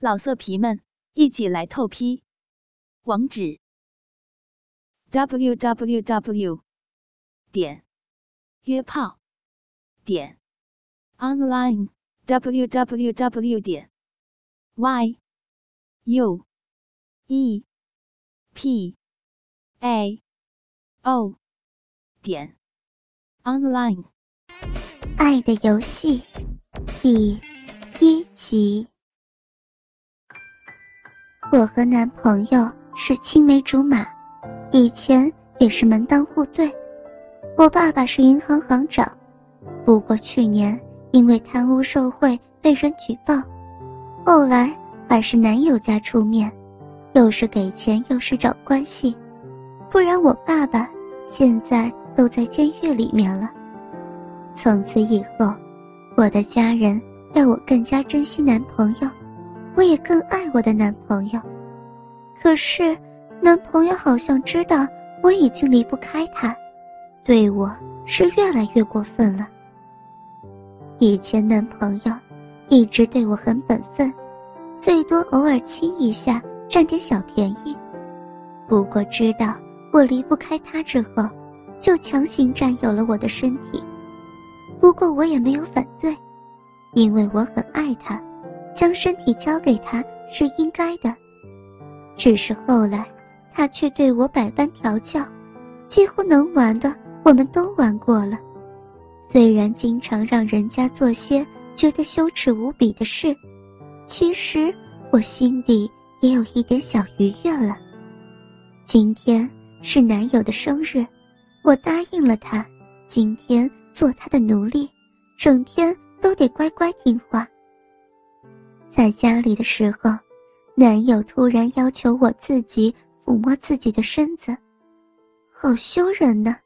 老色皮们，一起来透批！网址：w w w 点约炮点 online w w w 点 y u e p a o 点 online。爱的游戏第一集。我和男朋友是青梅竹马，以前也是门当户对。我爸爸是银行行长，不过去年因为贪污受贿被人举报，后来还是男友家出面，又是给钱又是找关系，不然我爸爸现在都在监狱里面了。从此以后，我的家人要我更加珍惜男朋友。我也更爱我的男朋友，可是男朋友好像知道我已经离不开他，对我是越来越过分了。以前男朋友一直对我很本分，最多偶尔亲一下，占点小便宜。不过知道我离不开他之后，就强行占有了我的身体。不过我也没有反对，因为我很爱他。将身体交给他是应该的，只是后来他却对我百般调教，几乎能玩的我们都玩过了。虽然经常让人家做些觉得羞耻无比的事，其实我心底也有一点小愉悦了。今天是男友的生日，我答应了他，今天做他的奴隶，整天都得乖乖听话。在家里的时候，男友突然要求我自己抚摸自己的身子，好羞人呢。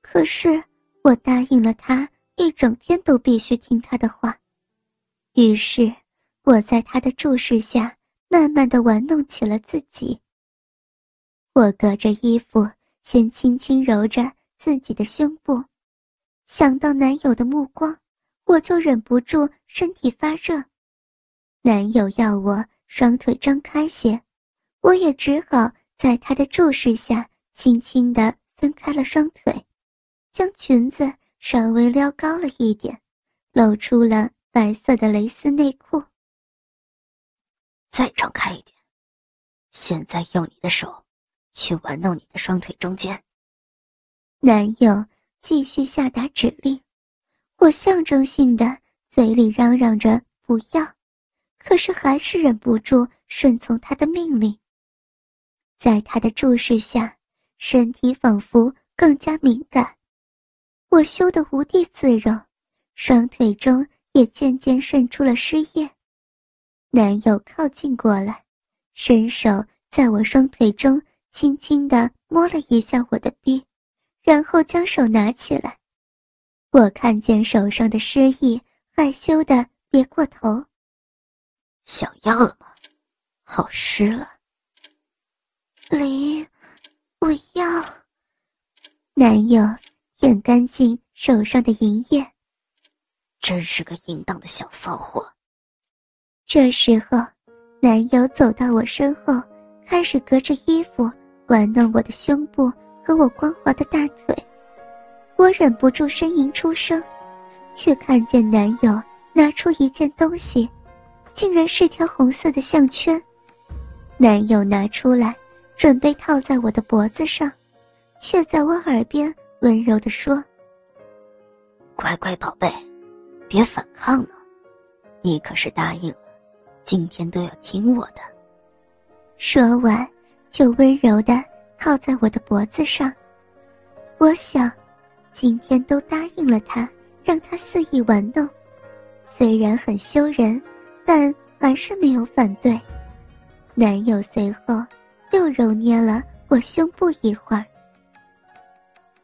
可是我答应了他，一整天都必须听他的话。于是我在他的注视下，慢慢的玩弄起了自己。我隔着衣服，先轻轻揉着自己的胸部，想到男友的目光，我就忍不住身体发热。男友要我双腿张开些，我也只好在他的注视下，轻轻地分开了双腿，将裙子稍微撩高了一点，露出了白色的蕾丝内裤。再张开一点，现在用你的手去玩弄你的双腿中间。男友继续下达指令，我象征性的嘴里嚷嚷着不要。可是还是忍不住顺从他的命令。在他的注视下，身体仿佛更加敏感，我羞得无地自容，双腿中也渐渐渗出了湿液。男友靠近过来，伸手在我双腿中轻轻地摸了一下我的臂，然后将手拿起来。我看见手上的湿意，害羞的别过头。想要了吗？好湿了。林，我要。男友舔干净手上的银液，真是个淫荡的小骚货。这时候，男友走到我身后，开始隔着衣服玩弄我的胸部和我光滑的大腿。我忍不住呻吟出声，却看见男友拿出一件东西。竟然是条红色的项圈，男友拿出来，准备套在我的脖子上，却在我耳边温柔地说：“乖乖宝贝，别反抗了，你可是答应了，今天都要听我的。”说完，就温柔地套在我的脖子上。我想，今天都答应了他，让他肆意玩弄，虽然很羞人。但还是没有反对，男友随后又揉捏了我胸部一会儿。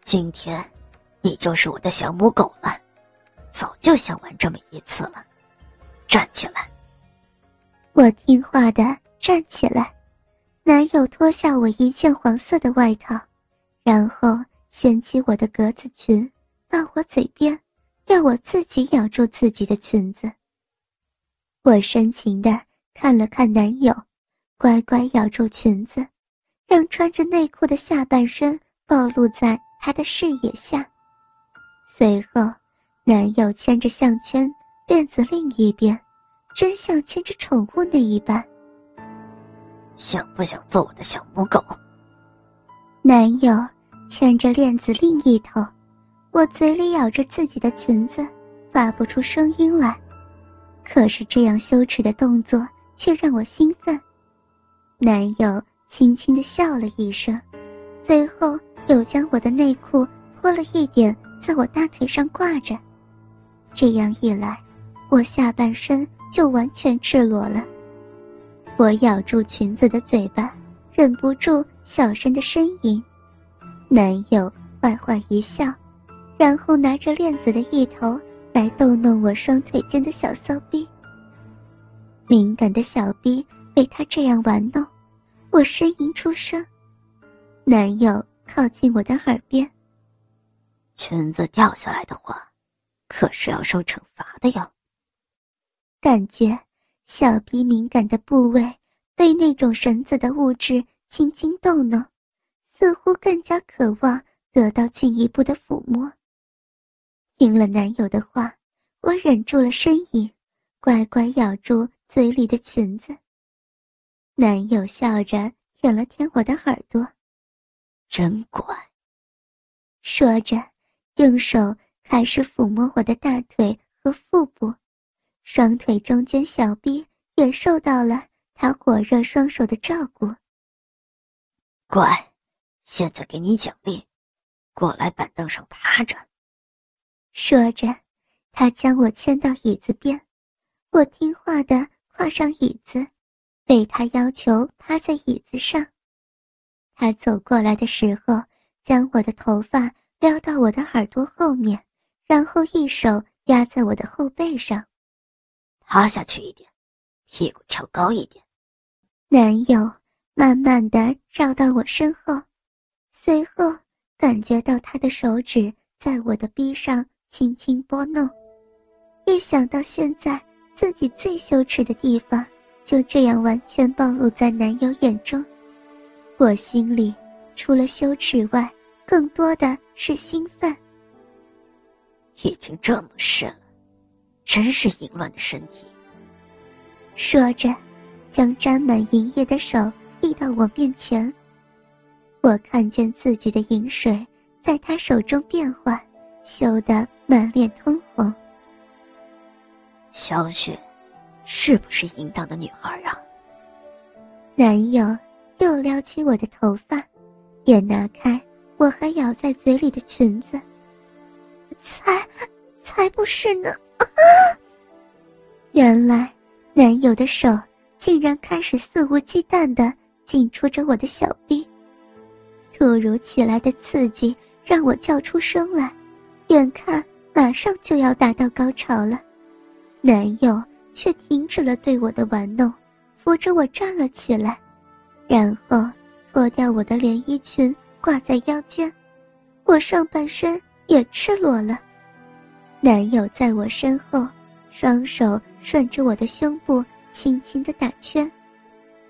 今天，你就是我的小母狗了，早就想玩这么一次了。站起来。我听话的站起来，男友脱下我一件黄色的外套，然后掀起我的格子裙，到我嘴边，要我自己咬住自己的裙子。我深情的看了看男友，乖乖咬住裙子，让穿着内裤的下半身暴露在他的视野下。随后，男友牵着项圈链子另一边，真像牵着宠物那一般。想不想做我的小母狗？男友牵着链子另一头，我嘴里咬着自己的裙子，发不出声音来。可是这样羞耻的动作却让我兴奋。男友轻轻的笑了一声，随后又将我的内裤脱了一点，在我大腿上挂着。这样一来，我下半身就完全赤裸了。我咬住裙子的嘴巴，忍不住小声的呻吟。男友坏坏一笑，然后拿着链子的一头。来逗弄我双腿间的小骚逼，敏感的小逼被他这样玩弄，我呻吟出声。男友靠近我的耳边：“裙子掉下来的话，可是要受惩罚的哟。”感觉小逼敏感的部位被那种绳子的物质轻轻逗弄，似乎更加渴望得到进一步的抚摸。听了男友的话，我忍住了呻吟，乖乖咬住嘴里的裙子。男友笑着舔了舔我的耳朵，真乖。说着，用手开始抚摸我的大腿和腹部，双腿中间小臂也受到了他火热双手的照顾。乖，现在给你奖励，过来板凳上趴着。说着，他将我牵到椅子边，我听话的跨上椅子，被他要求趴在椅子上。他走过来的时候，将我的头发撩到我的耳朵后面，然后一手压在我的后背上，趴下去一点，屁股翘高一点。男友慢慢的绕到我身后，随后感觉到他的手指在我的臂上。轻轻拨弄，一想到现在自己最羞耻的地方就这样完全暴露在男友眼中，我心里除了羞耻外，更多的是兴奋。已经这么深了，真是淫乱的身体。说着，将沾满银液的手递到我面前，我看见自己的银水在他手中变换。羞得满脸通红。小雪，是不是淫荡的女孩啊？男友又撩起我的头发，也拿开我还咬在嘴里的裙子。才，才不是呢！原来，男友的手竟然开始肆无忌惮的紧戳着我的小臂。突如其来的刺激让我叫出声来。眼看马上就要达到高潮了，男友却停止了对我的玩弄，扶着我站了起来，然后脱掉我的连衣裙挂在腰间，我上半身也赤裸了。男友在我身后，双手顺着我的胸部轻轻的打圈，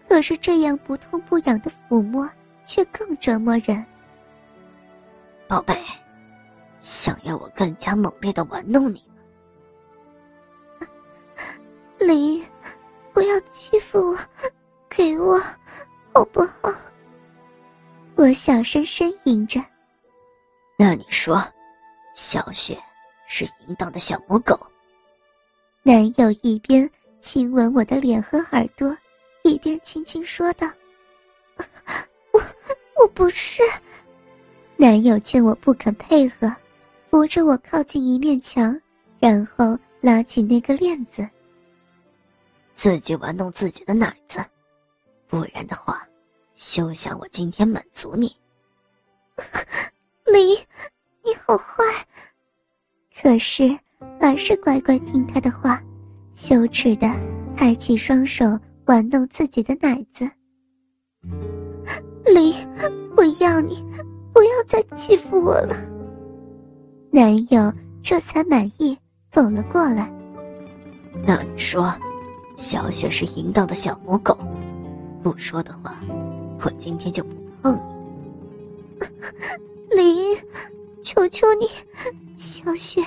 可是这样不痛不痒的抚摸却更折磨人。宝贝。想要我更加猛烈的玩弄你吗？李，不要欺负我，给我，好不好？我小声呻吟着。那你说，小雪是淫荡的小母狗？男友一边亲吻我的脸和耳朵，一边轻轻说道：“我，我不是。”男友见我不肯配合。扶着我靠近一面墙，然后拉起那个链子。自己玩弄自己的奶子，不然的话，休想我今天满足你。李，你好坏。可是还是乖乖听他的话，羞耻的抬起双手玩弄自己的奶子。李，我要你，不要再欺负我了。男友这才满意，走了过来。那你说，小雪是淫荡的小母狗，不说的话，我今天就不碰你。林，求求你，小雪，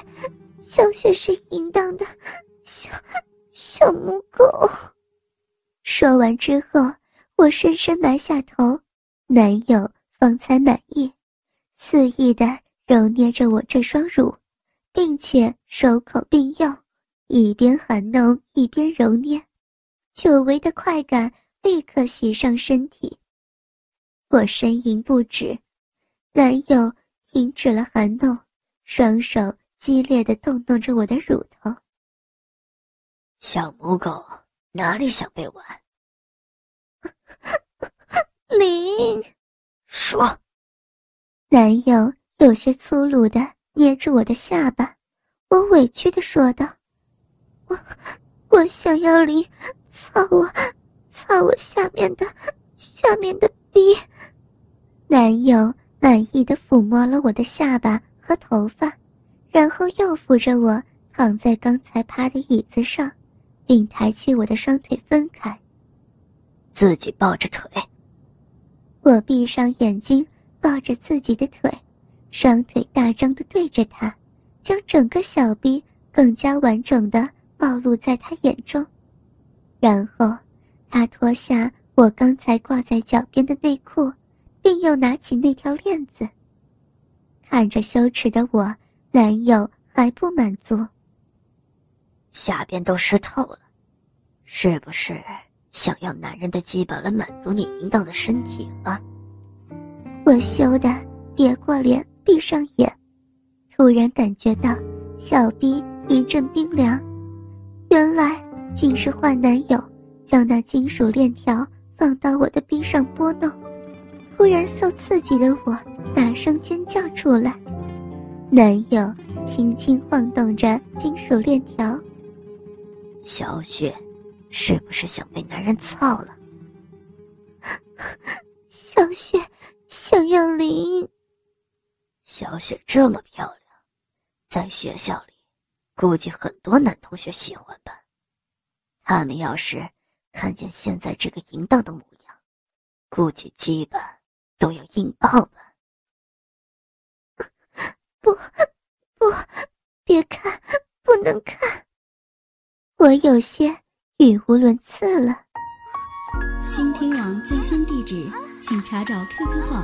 小雪是淫荡的小小母狗。说完之后，我深深埋下头，男友方才满意，肆意的揉捏着我这双乳，并且手口并用。一边含弄一边揉捏，久违的快感立刻袭上身体，我呻吟不止。男友停止了含弄，双手激烈的动动着我的乳头。小母狗哪里想被玩？林，说。男友有些粗鲁的捏住我的下巴，我委屈的说道。我我想要你操我，操我下面的下面的逼。男友满意的抚摸了我的下巴和头发，然后又扶着我躺在刚才趴的椅子上，并抬起我的双腿分开，自己抱着腿。我闭上眼睛，抱着自己的腿，双腿大张的对着他，将整个小臂更加完整的。暴露在他眼中，然后他脱下我刚才挂在脚边的内裤，并又拿起那条链子。看着羞耻的我，男友还不满足。下边都湿透了，是不是想要男人的鸡巴来满足你淫荡的身体了？我羞的别过脸，闭上眼，突然感觉到小臂一阵冰凉。原来竟是坏男友将那金属链条放到我的臂上拨弄，突然受刺激的我大声尖叫出来。男友轻轻晃动着金属链条。小雪，是不是想被男人操了？小雪想要林。小雪这么漂亮，在学校里。估计很多男同学喜欢吧，他们要是看见现在这个淫荡的模样，估计基本都要硬爆吧。不，不，别看，不能看！我有些语无伦次了。倾听网最新地址，请查找 QQ 号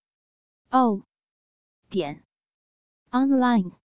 o 点 online。